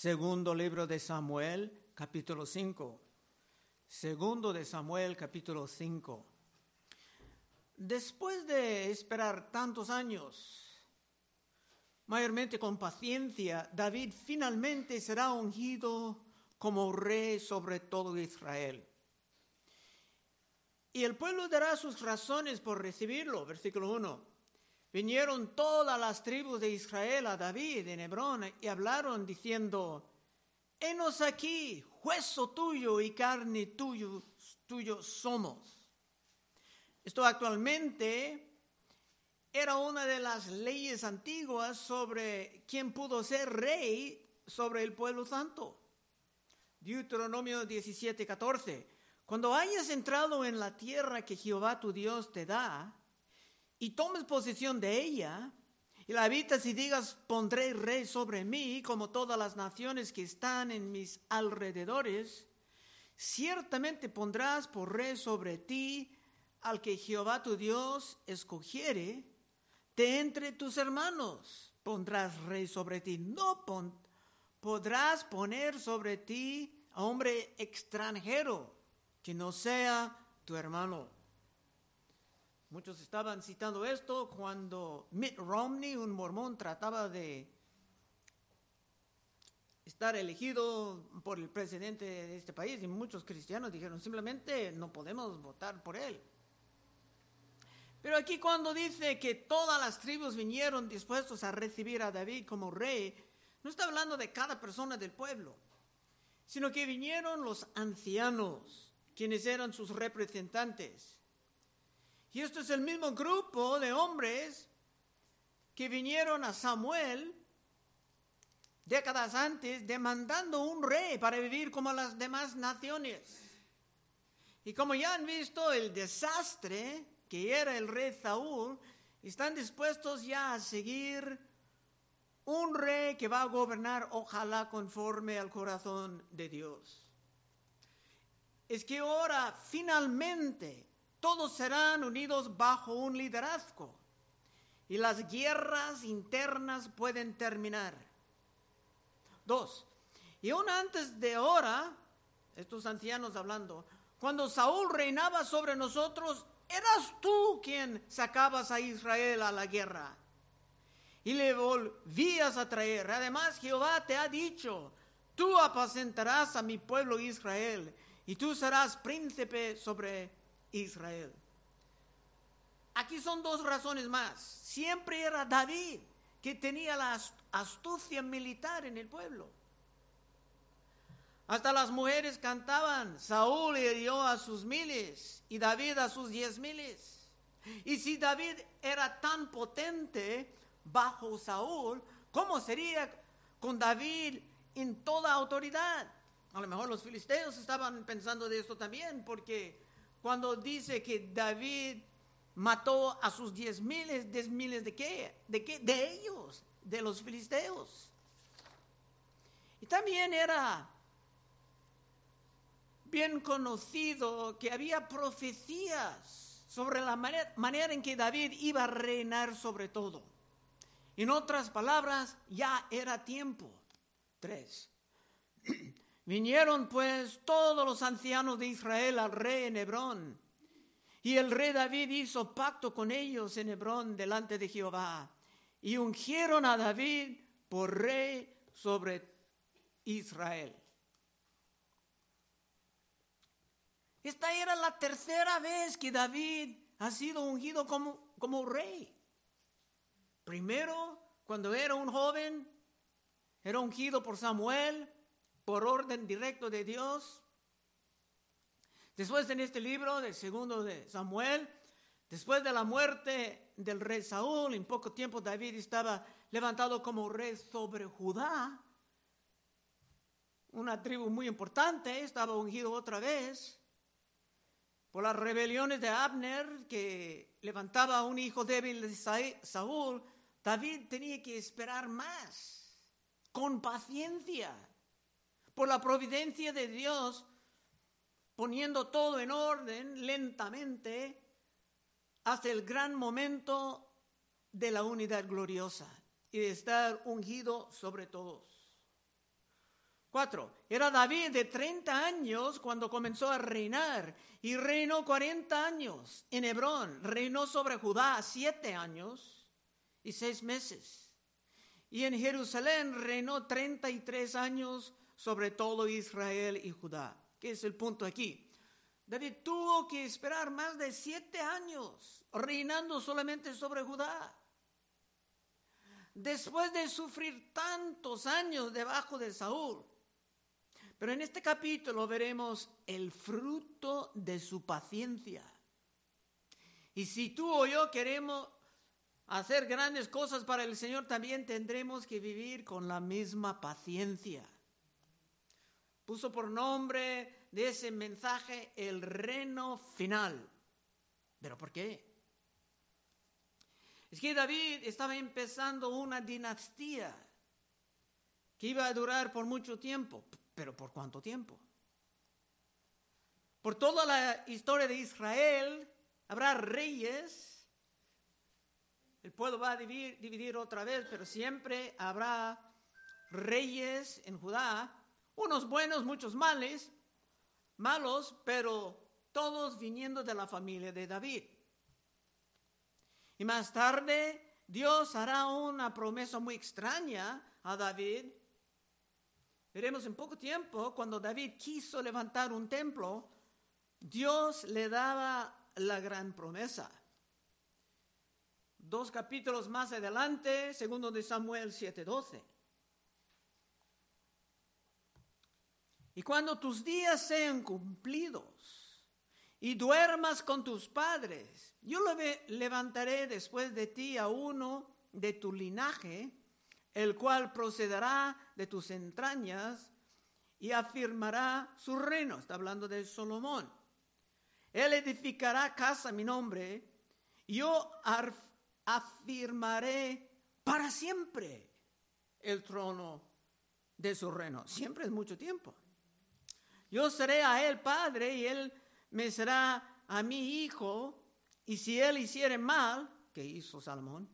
Segundo libro de Samuel, capítulo 5. Segundo de Samuel, capítulo 5. Después de esperar tantos años, mayormente con paciencia, David finalmente será ungido como rey sobre todo Israel. Y el pueblo dará sus razones por recibirlo. Versículo 1. Vinieron todas las tribus de Israel a David en Hebrón y hablaron diciendo, Henos aquí, hueso tuyo y carne tuyo, tuyo somos. Esto actualmente era una de las leyes antiguas sobre quién pudo ser rey sobre el pueblo santo. Deuteronomio 17, 14. Cuando hayas entrado en la tierra que Jehová tu Dios te da, y tomes posesión de ella, y la habitas y digas, pondré rey sobre mí, como todas las naciones que están en mis alrededores, ciertamente pondrás por rey sobre ti al que Jehová tu Dios escogiere, de entre tus hermanos pondrás rey sobre ti. No podrás poner sobre ti a hombre extranjero que no sea tu hermano. Muchos estaban citando esto cuando Mitt Romney, un mormón, trataba de estar elegido por el presidente de este país y muchos cristianos dijeron simplemente no podemos votar por él. Pero aquí cuando dice que todas las tribus vinieron dispuestos a recibir a David como rey, no está hablando de cada persona del pueblo, sino que vinieron los ancianos, quienes eran sus representantes. Y esto es el mismo grupo de hombres que vinieron a Samuel décadas antes demandando un rey para vivir como las demás naciones. Y como ya han visto el desastre que era el rey Saúl, están dispuestos ya a seguir un rey que va a gobernar ojalá conforme al corazón de Dios es que ahora finalmente todos serán unidos bajo un liderazgo y las guerras internas pueden terminar. Dos, y aún antes de ahora, estos ancianos hablando, cuando Saúl reinaba sobre nosotros, eras tú quien sacabas a Israel a la guerra y le volvías a traer. Además, Jehová te ha dicho, tú apacentarás a mi pueblo Israel y tú serás príncipe sobre Israel. Aquí son dos razones más. Siempre era David que tenía la astucia militar en el pueblo. Hasta las mujeres cantaban, Saúl hirió a sus miles y David a sus diez miles. Y si David era tan potente bajo Saúl, ¿cómo sería con David en toda autoridad? A lo mejor los filisteos estaban pensando de esto también, porque cuando dice que David mató a sus diez miles, diez miles de qué? ¿De qué? De ellos, de los filisteos. Y también era bien conocido que había profecías sobre la manera, manera en que David iba a reinar sobre todo. En otras palabras, ya era tiempo. Tres. Vinieron pues todos los ancianos de Israel al rey en Hebrón. Y el rey David hizo pacto con ellos en Hebrón delante de Jehová. Y ungieron a David por rey sobre Israel. Esta era la tercera vez que David ha sido ungido como, como rey. Primero, cuando era un joven, era ungido por Samuel por orden directo de Dios. Después en este libro de segundo de Samuel, después de la muerte del rey Saúl, en poco tiempo David estaba levantado como rey sobre Judá. Una tribu muy importante, estaba ungido otra vez por las rebeliones de Abner que levantaba un hijo débil de Saúl. David tenía que esperar más, con paciencia por la providencia de Dios, poniendo todo en orden lentamente hasta el gran momento de la unidad gloriosa y de estar ungido sobre todos. Cuatro, era David de 30 años cuando comenzó a reinar y reinó 40 años en Hebrón. Reinó sobre Judá siete años y seis meses. Y en Jerusalén reinó 33 años sobre todo Israel y Judá. ¿Qué es el punto aquí? David tuvo que esperar más de siete años reinando solamente sobre Judá. Después de sufrir tantos años debajo de Saúl, pero en este capítulo veremos el fruto de su paciencia. Y si tú o yo queremos hacer grandes cosas para el Señor, también tendremos que vivir con la misma paciencia. Puso por nombre de ese mensaje el reino final. ¿Pero por qué? Es que David estaba empezando una dinastía que iba a durar por mucho tiempo. Pero ¿por cuánto tiempo? Por toda la historia de Israel habrá reyes. El pueblo va a dividir, dividir otra vez, pero siempre habrá reyes en Judá, unos buenos, muchos males, malos, pero todos viniendo de la familia de David. Y más tarde Dios hará una promesa muy extraña a David Veremos en poco tiempo, cuando David quiso levantar un templo, Dios le daba la gran promesa. Dos capítulos más adelante, segundo de Samuel 7:12. Y cuando tus días sean cumplidos y duermas con tus padres, yo levantaré después de ti a uno de tu linaje el cual procederá de tus entrañas y afirmará su reino. Está hablando de Salomón. Él edificará casa a mi nombre yo afirmaré para siempre el trono de su reino. Siempre es mucho tiempo. Yo seré a él padre y él me será a mi hijo. Y si él hiciere mal, que hizo Salomón,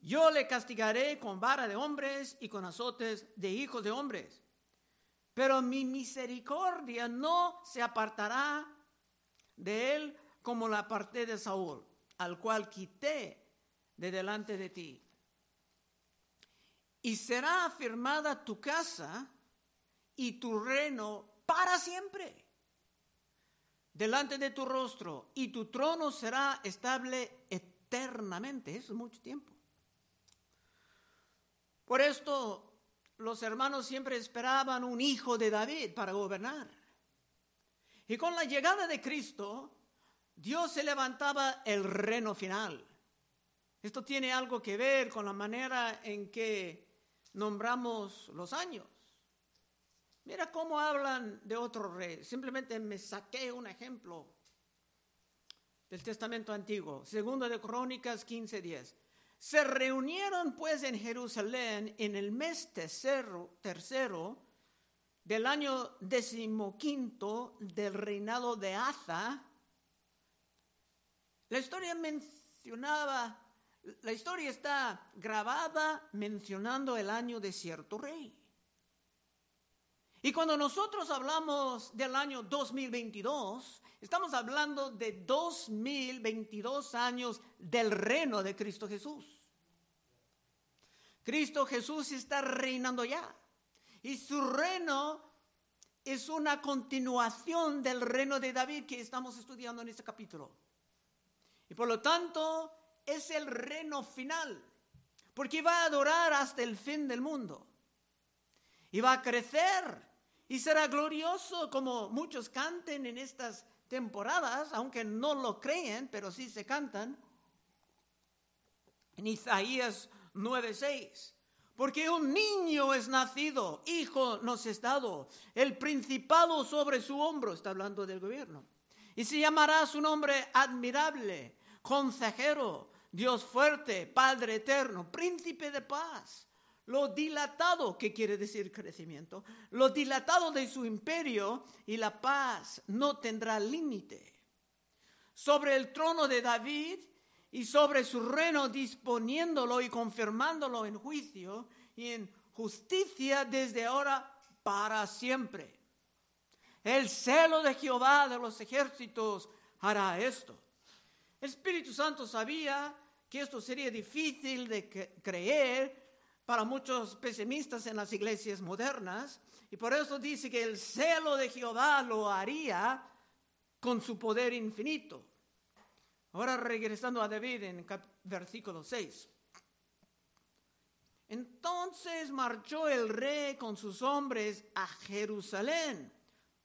yo le castigaré con vara de hombres y con azotes de hijos de hombres. Pero mi misericordia no se apartará de él como la aparté de Saúl, al cual quité de delante de ti. Y será afirmada tu casa y tu reino para siempre delante de tu rostro, y tu trono será estable eternamente. Eso es mucho tiempo. Por esto los hermanos siempre esperaban un hijo de David para gobernar. Y con la llegada de Cristo, Dios se levantaba el reino final. Esto tiene algo que ver con la manera en que nombramos los años. Mira cómo hablan de otro rey. Simplemente me saqué un ejemplo del Testamento Antiguo. Segundo de Crónicas 15:10. Se reunieron pues en Jerusalén en el mes tercero, tercero del año decimoquinto del reinado de Asa. La historia mencionaba, la historia está grabada mencionando el año de cierto rey. Y cuando nosotros hablamos del año 2022, estamos hablando de 2022 años del reino de Cristo Jesús. Cristo Jesús está reinando ya. Y su reino es una continuación del reino de David que estamos estudiando en este capítulo. Y por lo tanto, es el reino final, porque va a adorar hasta el fin del mundo. Y va a crecer y será glorioso como muchos canten en estas temporadas, aunque no lo creen, pero sí se cantan. En Isaías 9:6. Porque un niño es nacido, hijo nos es dado, el principado sobre su hombro, está hablando del gobierno. Y se llamará su nombre admirable, consejero, Dios fuerte, Padre eterno, príncipe de paz lo dilatado, que quiere decir crecimiento, lo dilatado de su imperio y la paz no tendrá límite. Sobre el trono de David y sobre su reino disponiéndolo y confirmándolo en juicio y en justicia desde ahora para siempre. El celo de Jehová de los ejércitos hará esto. El Espíritu Santo sabía que esto sería difícil de creer para muchos pesimistas en las iglesias modernas, y por eso dice que el celo de Jehová lo haría con su poder infinito. Ahora regresando a David en versículo 6. Entonces marchó el rey con sus hombres a Jerusalén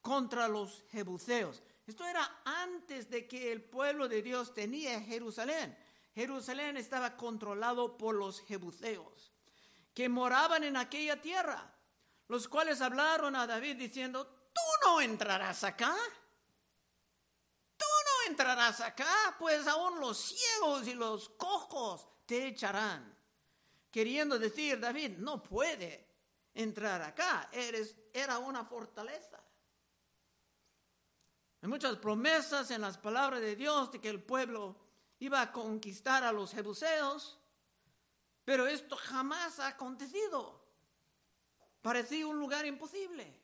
contra los jebuseos. Esto era antes de que el pueblo de Dios tenía Jerusalén. Jerusalén estaba controlado por los jebuseos, que moraban en aquella tierra, los cuales hablaron a David diciendo, tú no entrarás acá. Tú no entrarás acá, pues aún los ciegos y los cojos te echarán queriendo decir, David, no puede entrar acá, Eres, era una fortaleza. Hay muchas promesas en las palabras de Dios de que el pueblo iba a conquistar a los jebuseos, pero esto jamás ha acontecido. Parecía un lugar imposible.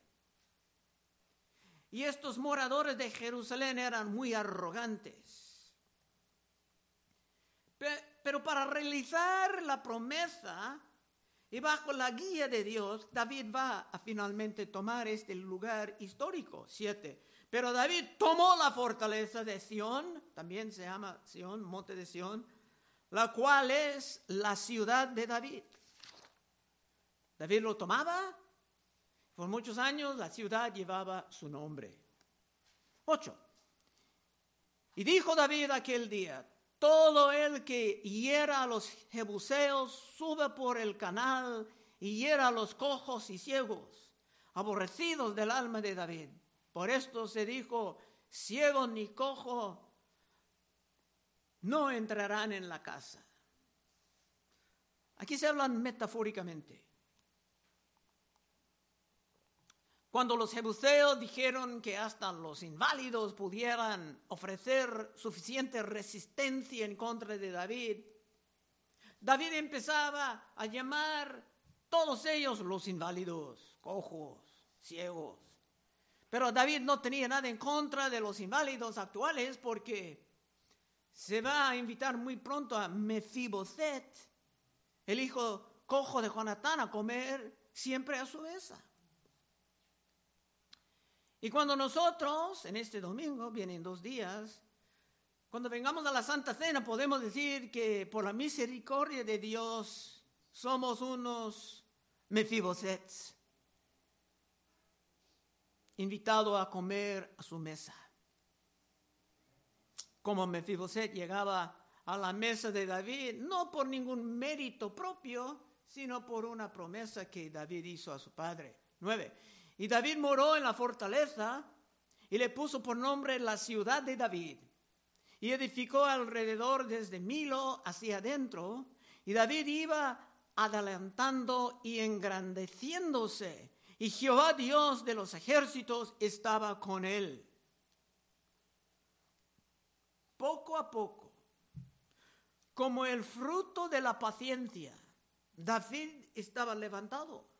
Y estos moradores de Jerusalén eran muy arrogantes. Pero para realizar la promesa y bajo la guía de Dios, David va a finalmente tomar este lugar histórico. Siete. Pero David tomó la fortaleza de Sión, también se llama Sión, monte de Sión, la cual es la ciudad de David. David lo tomaba, por muchos años la ciudad llevaba su nombre. Ocho. Y dijo David aquel día, todo el que hiera a los jebuseos sube por el canal y hiera a los cojos y ciegos, aborrecidos del alma de David. Por esto se dijo, ciego ni cojo no entrarán en la casa. Aquí se hablan metafóricamente. Cuando los jebuseos dijeron que hasta los inválidos pudieran ofrecer suficiente resistencia en contra de David, David empezaba a llamar todos ellos los inválidos, cojos, ciegos. Pero David no tenía nada en contra de los inválidos actuales porque se va a invitar muy pronto a Mefiboset, el hijo cojo de Jonatán, a comer siempre a su mesa. Y cuando nosotros, en este domingo, vienen dos días, cuando vengamos a la Santa Cena podemos decir que por la misericordia de Dios somos unos mefibosets, invitados a comer a su mesa. Como Mefiboset llegaba a la mesa de David, no por ningún mérito propio, sino por una promesa que David hizo a su padre. Nueve. Y David moró en la fortaleza y le puso por nombre la ciudad de David. Y edificó alrededor desde Milo hacia adentro. Y David iba adelantando y engrandeciéndose. Y Jehová Dios de los ejércitos estaba con él. Poco a poco, como el fruto de la paciencia, David estaba levantado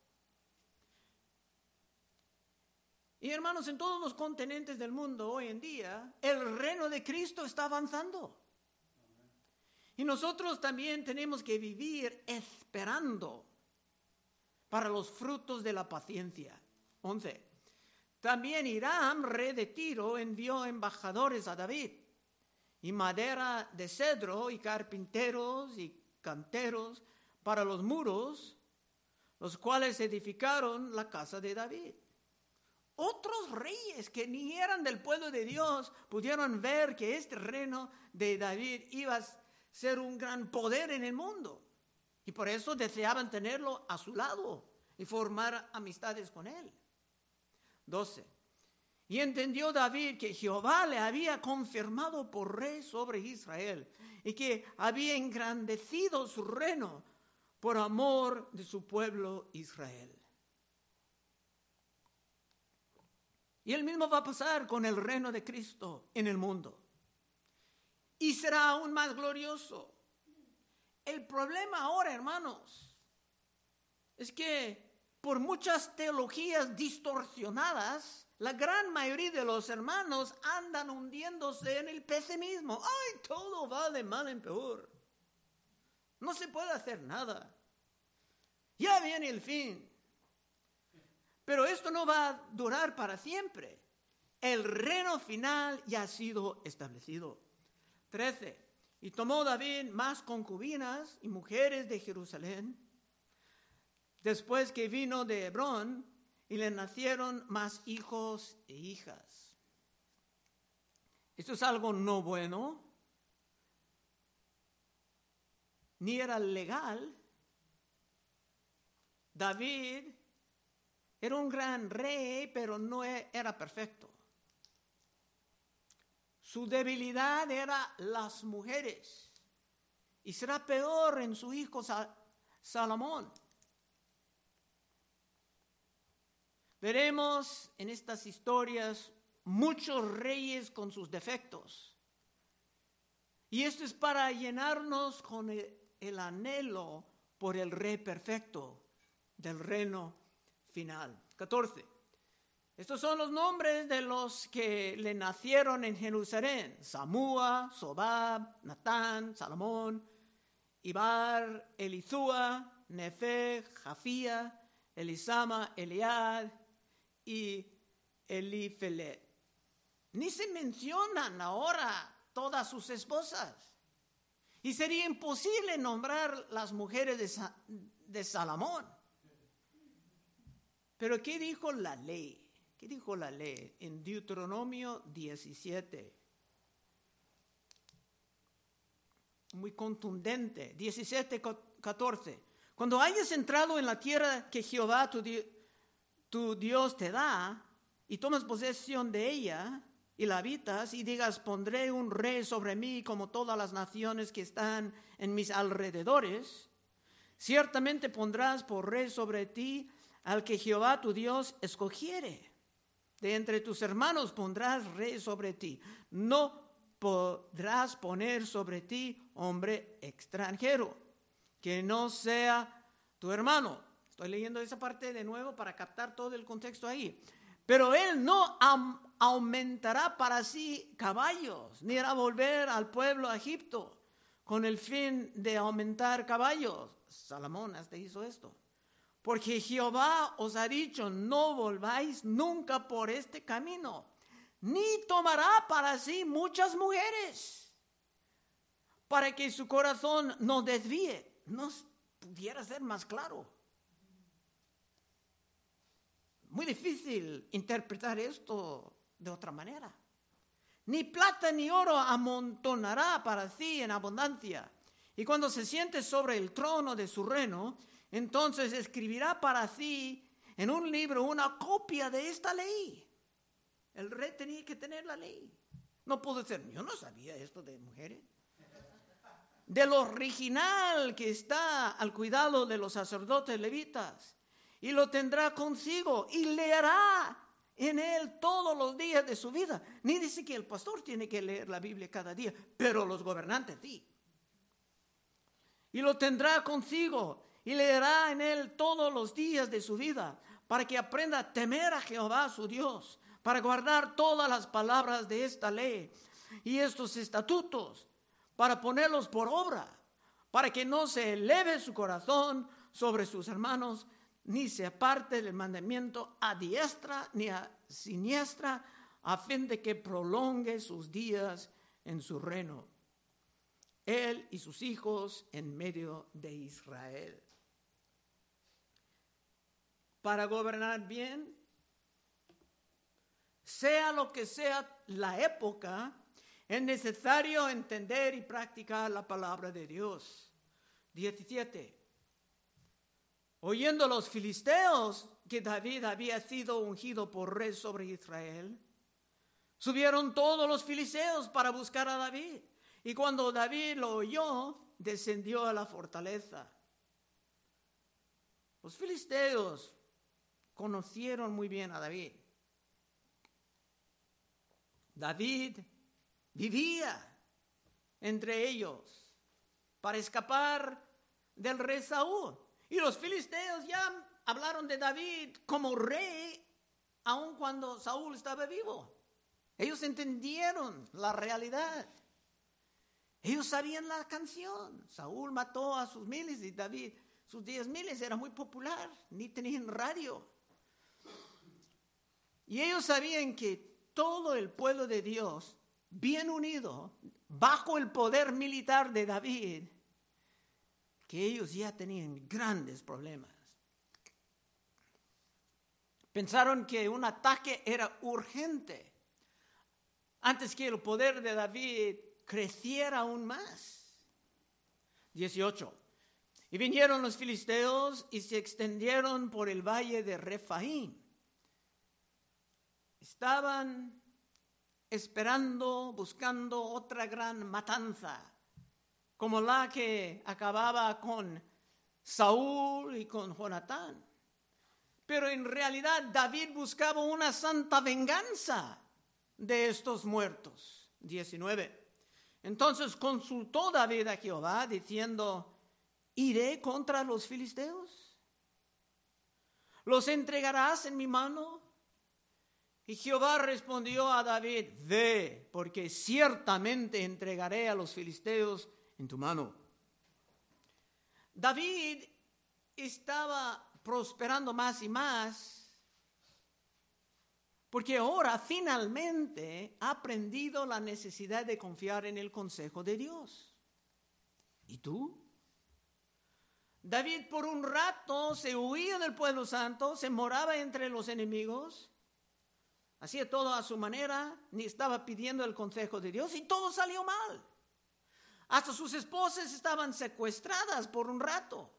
Y hermanos, en todos los continentes del mundo hoy en día, el reino de Cristo está avanzando. Y nosotros también tenemos que vivir esperando para los frutos de la paciencia. 11. También Hiram, rey de Tiro, envió embajadores a David, y madera de cedro, y carpinteros y canteros para los muros, los cuales edificaron la casa de David. Otros reyes que ni eran del pueblo de Dios pudieron ver que este reino de David iba a ser un gran poder en el mundo. Y por eso deseaban tenerlo a su lado y formar amistades con él. 12. Y entendió David que Jehová le había confirmado por rey sobre Israel y que había engrandecido su reino por amor de su pueblo Israel. Y el mismo va a pasar con el reino de Cristo en el mundo. Y será aún más glorioso. El problema ahora, hermanos, es que por muchas teologías distorsionadas, la gran mayoría de los hermanos andan hundiéndose en el pesimismo. ¡Ay, todo va de mal en peor! No se puede hacer nada. Ya viene el fin. Pero esto no va a durar para siempre. El reino final ya ha sido establecido. 13. Y tomó David más concubinas y mujeres de Jerusalén, después que vino de Hebrón, y le nacieron más hijos e hijas. Esto es algo no bueno, ni era legal. David era un gran rey, pero no e-, era perfecto. Su debilidad era las mujeres. Y será peor en su hijo Salomón. Veremos en estas historias muchos reyes con sus defectos. Y esto es para llenarnos con el, anhelo por el rey perfecto del reino final. 14. Estos son los nombres de los que le nacieron en Jerusalén: Samúa, Sobab, Natán, Salomón, Ibar, Elizúa, Nefe, Jafía, Elisama, Eliad y Elifelet. Ni se mencionan ahora todas sus esposas. Y sería imposible nombrar las mujeres de, de Salomón. Pero ¿qué dijo la ley? ¿Qué dijo la ley en Deuteronomio 17? Muy contundente. 17, 14. Cuando hayas entrado en la tierra que Jehová tu, tu Dios te da y tomas posesión de ella y la habitas y digas, pondré un rey sobre mí como todas las naciones que están en mis alrededores, ciertamente pondrás por rey sobre ti al que Jehová tu Dios escogiere. De entre tus hermanos pondrás rey sobre ti. No podrás poner sobre ti hombre extranjero, que no sea tu hermano. Estoy leyendo esa parte de nuevo para captar todo el contexto ahí. Pero él no aumentará para sí caballos, ni hará volver al pueblo a Egipto con el fin de aumentar caballos. Salomón hasta hizo esto. Porque Jehová os ha dicho, no volváis nunca por este camino, ni tomará para sí muchas mujeres, para que su corazón no desvíe. No pudiera ser más claro. Muy difícil interpretar esto de otra manera. Ni plata ni oro amontonará para sí en abundancia. Y cuando se siente sobre el trono de su reino, entonces escribirá para sí en un libro una copia de esta ley. El rey tenía que tener la ley. No pudo ser, yo no sabía esto de mujeres. De lo original que está al cuidado de los sacerdotes levitas. Y lo tendrá consigo y leerá en él todos los días de su vida. Ni dice que el pastor tiene que leer la Biblia cada día, pero los gobernantes sí. Y lo tendrá consigo y leerá en él todos los días de su vida, para que aprenda a temer a Jehová su Dios, para guardar todas las palabras de esta ley y estos estatutos, para ponerlos por obra, para que no se eleve su corazón sobre sus hermanos, ni se aparte del mandamiento a diestra ni a siniestra, a fin de que prolongue sus días en su reino, él y sus hijos en medio de Israel para gobernar bien, sea lo que sea la época, es necesario entender y practicar la palabra de Dios. 17. Oyendo los filisteos que David había sido ungido por rey sobre Israel, subieron todos los filisteos para buscar a David. Y cuando David lo oyó, descendió a la fortaleza. Los filisteos conocieron muy bien a David. David vivía entre ellos para escapar del rey Saúl. Y los filisteos ya hablaron de David como rey, aun cuando Saúl estaba vivo. Ellos entendieron la realidad. Ellos sabían la canción. Saúl mató a sus miles y David sus diez miles era muy popular, ni tenían radio. Y ellos sabían que todo el pueblo de Dios, bien unido, bajo el poder militar de David, que ellos ya tenían grandes problemas. Pensaron que un ataque era urgente antes que el poder de David creciera aún más. 18. Y vinieron los filisteos y se extendieron por el valle de Refaim. Estaban esperando, buscando otra gran matanza, como la que acababa con Saúl y con Jonatán. Pero en realidad David buscaba una santa venganza de estos muertos. 19. Entonces consultó David a Jehová diciendo, ¿iré contra los filisteos? ¿Los entregarás en mi mano? Y Jehová respondió a David, ve, porque ciertamente entregaré a los filisteos en tu mano. David estaba prosperando más y más, porque ahora finalmente ha aprendido la necesidad de confiar en el consejo de Dios. ¿Y tú? David por un rato se huía del pueblo santo, se moraba entre los enemigos, hacía todo a su manera, ni estaba pidiendo el consejo de Dios y todo salió mal. Hasta sus esposas estaban secuestradas por un rato.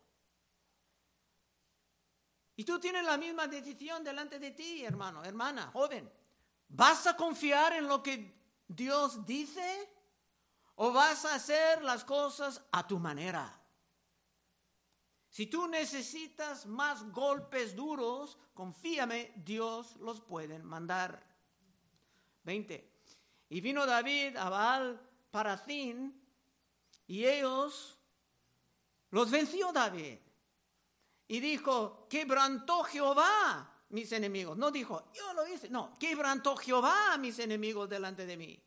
Y tú tienes la misma decisión delante de ti, hermano, hermana, joven. ¿Vas a confiar en lo que Dios dice o vas a hacer las cosas a tu manera? Si tú necesitas más golpes duros, confíame, Dios los puede mandar. 20. Y vino David a Baal Paracín y ellos los venció David. Y dijo, quebrantó Jehová mis enemigos. No dijo, yo lo hice. No, quebrantó Jehová mis enemigos delante de mí.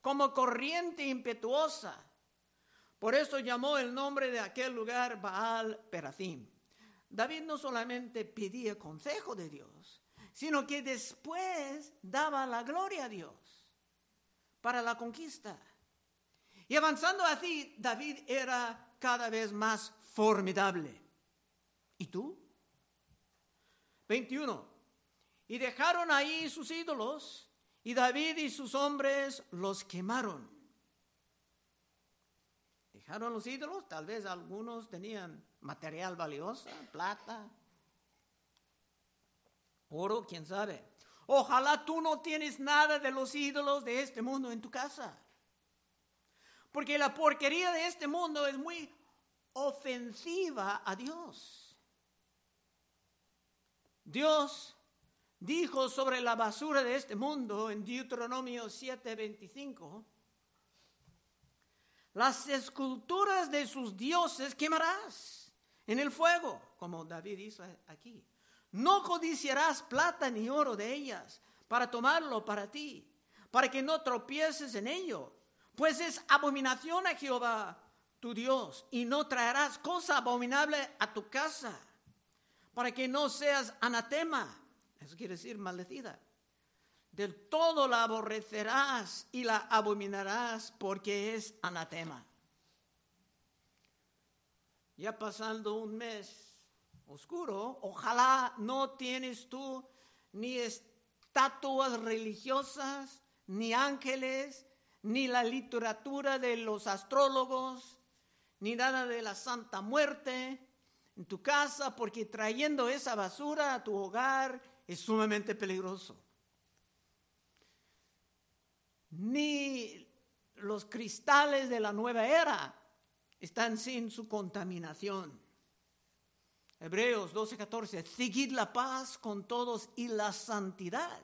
Como corriente impetuosa por eso llamó el nombre de aquel lugar Baal Perazim. David no solamente pedía consejo de Dios, sino que después daba la gloria a Dios para la conquista. Y avanzando así, David era cada vez más formidable. ¿Y tú? 21. Y dejaron ahí sus ídolos, y David y sus hombres los quemaron Dejaron los ídolos, tal vez algunos tenían material valioso, plata, oro, quién sabe. Ojalá tú no tienes nada de los ídolos de este mundo en tu casa. Porque la porquería de este mundo es muy ofensiva a Dios. Dios dijo sobre la basura de este mundo en Deuteronomio 7:25 las esculturas de sus dioses quemarás en el fuego, como David hizo aquí. No codiciarás plata ni oro de ellas para tomarlo para ti, para que no tropieces en ello, pues es abominación a Jehová tu Dios, y no traerás cosa abominable a tu casa, para que no seas anatema, eso quiere decir maldecida del todo la aborrecerás y la abominarás porque es anatema. Ya pasando un mes oscuro, ojalá no tienes tú ni estatuas religiosas, ni ángeles, ni la literatura de los astrólogos, ni nada de la Santa Muerte en tu casa, porque trayendo esa basura a tu hogar es sumamente peligroso ni los cristales de la nueva era están sin su contaminación. Hebreos 12:14, seguid la paz con todos y la santidad,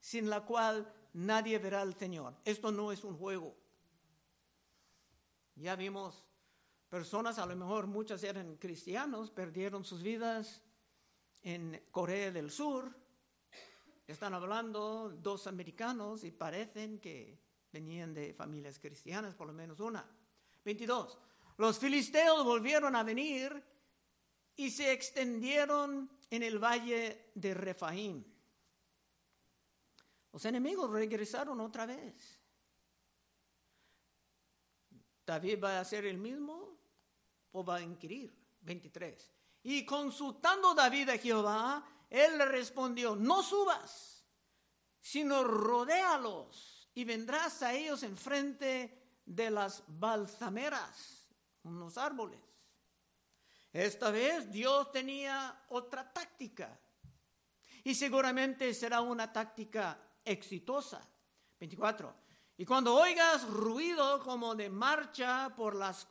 sin la cual nadie verá al Señor. Esto no es un juego. Ya vimos personas, a lo mejor muchas eran cristianos, perdieron sus vidas en Corea del Sur. Están hablando dos americanos y parecen que venían de familias cristianas, por lo menos una. 22. Los filisteos volvieron a venir y se extendieron en el valle de Refaim. Los enemigos regresaron otra vez. David va a hacer el mismo o va a inquirir. 23. Y consultando David a Jehová, él le respondió, no subas, sino rodéalos y vendrás a ellos enfrente de las balsameras, unos árboles. Esta vez Dios tenía otra táctica y seguramente será una táctica exitosa. 24. Y cuando oigas ruido como de marcha por las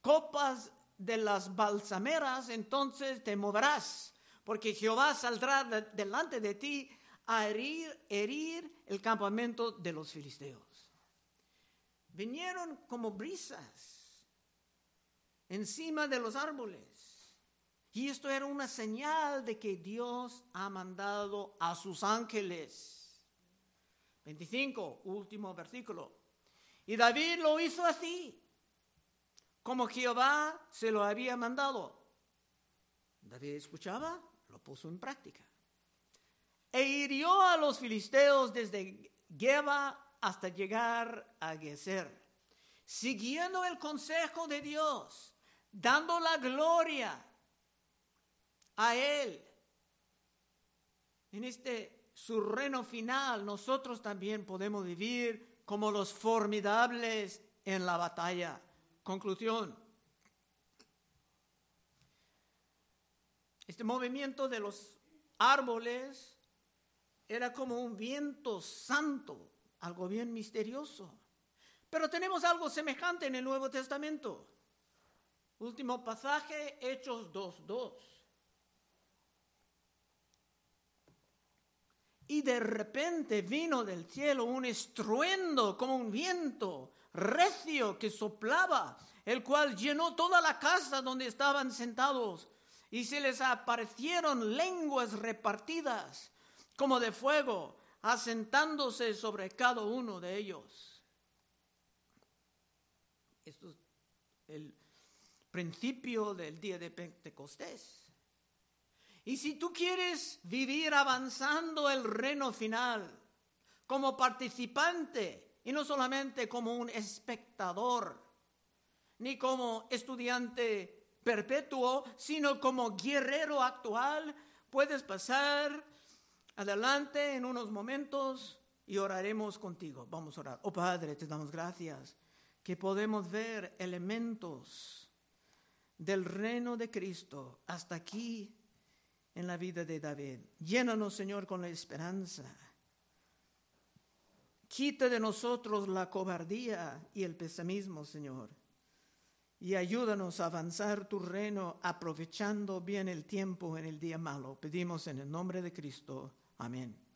copas de las balsameras, entonces te moverás, porque Jehová saldrá delante de ti a herir, herir el campamento de los filisteos. Vinieron como brisas encima de los árboles. Y esto era una señal de que Dios ha mandado a sus ángeles 25, último versículo. Y David lo hizo así, como Jehová se lo había mandado. David escuchaba, lo puso en práctica. E hirió a los filisteos desde Geba hasta llegar a Geser, siguiendo el consejo de Dios, dando la gloria a él. En este su reino final, nosotros también podemos vivir como los formidables en la batalla. Conclusión. Este movimiento de los árboles era como un viento santo, algo bien misterioso. Pero tenemos algo semejante en el Nuevo Testamento. Último pasaje, Hechos 2.2. Y de repente vino del cielo un estruendo como un viento recio que soplaba, el cual llenó toda la casa donde estaban sentados. Y se les aparecieron lenguas repartidas como de fuego, asentándose sobre cada uno de ellos. Esto es el principio del día de Pentecostés. Y si tú quieres vivir avanzando el reino final como participante y no solamente como un espectador, ni como estudiante perpetuo, sino como guerrero actual, puedes pasar adelante en unos momentos y oraremos contigo. Vamos a orar. Oh Padre, te damos gracias que podemos ver elementos del reino de Cristo hasta aquí en la vida de David. Llénanos, Señor, con la esperanza. Quita de nosotros la cobardía y el pesimismo, Señor. Y ayúdanos a avanzar tu reino aprovechando bien el tiempo en el día malo. Pedimos en el nombre de Cristo. Amén.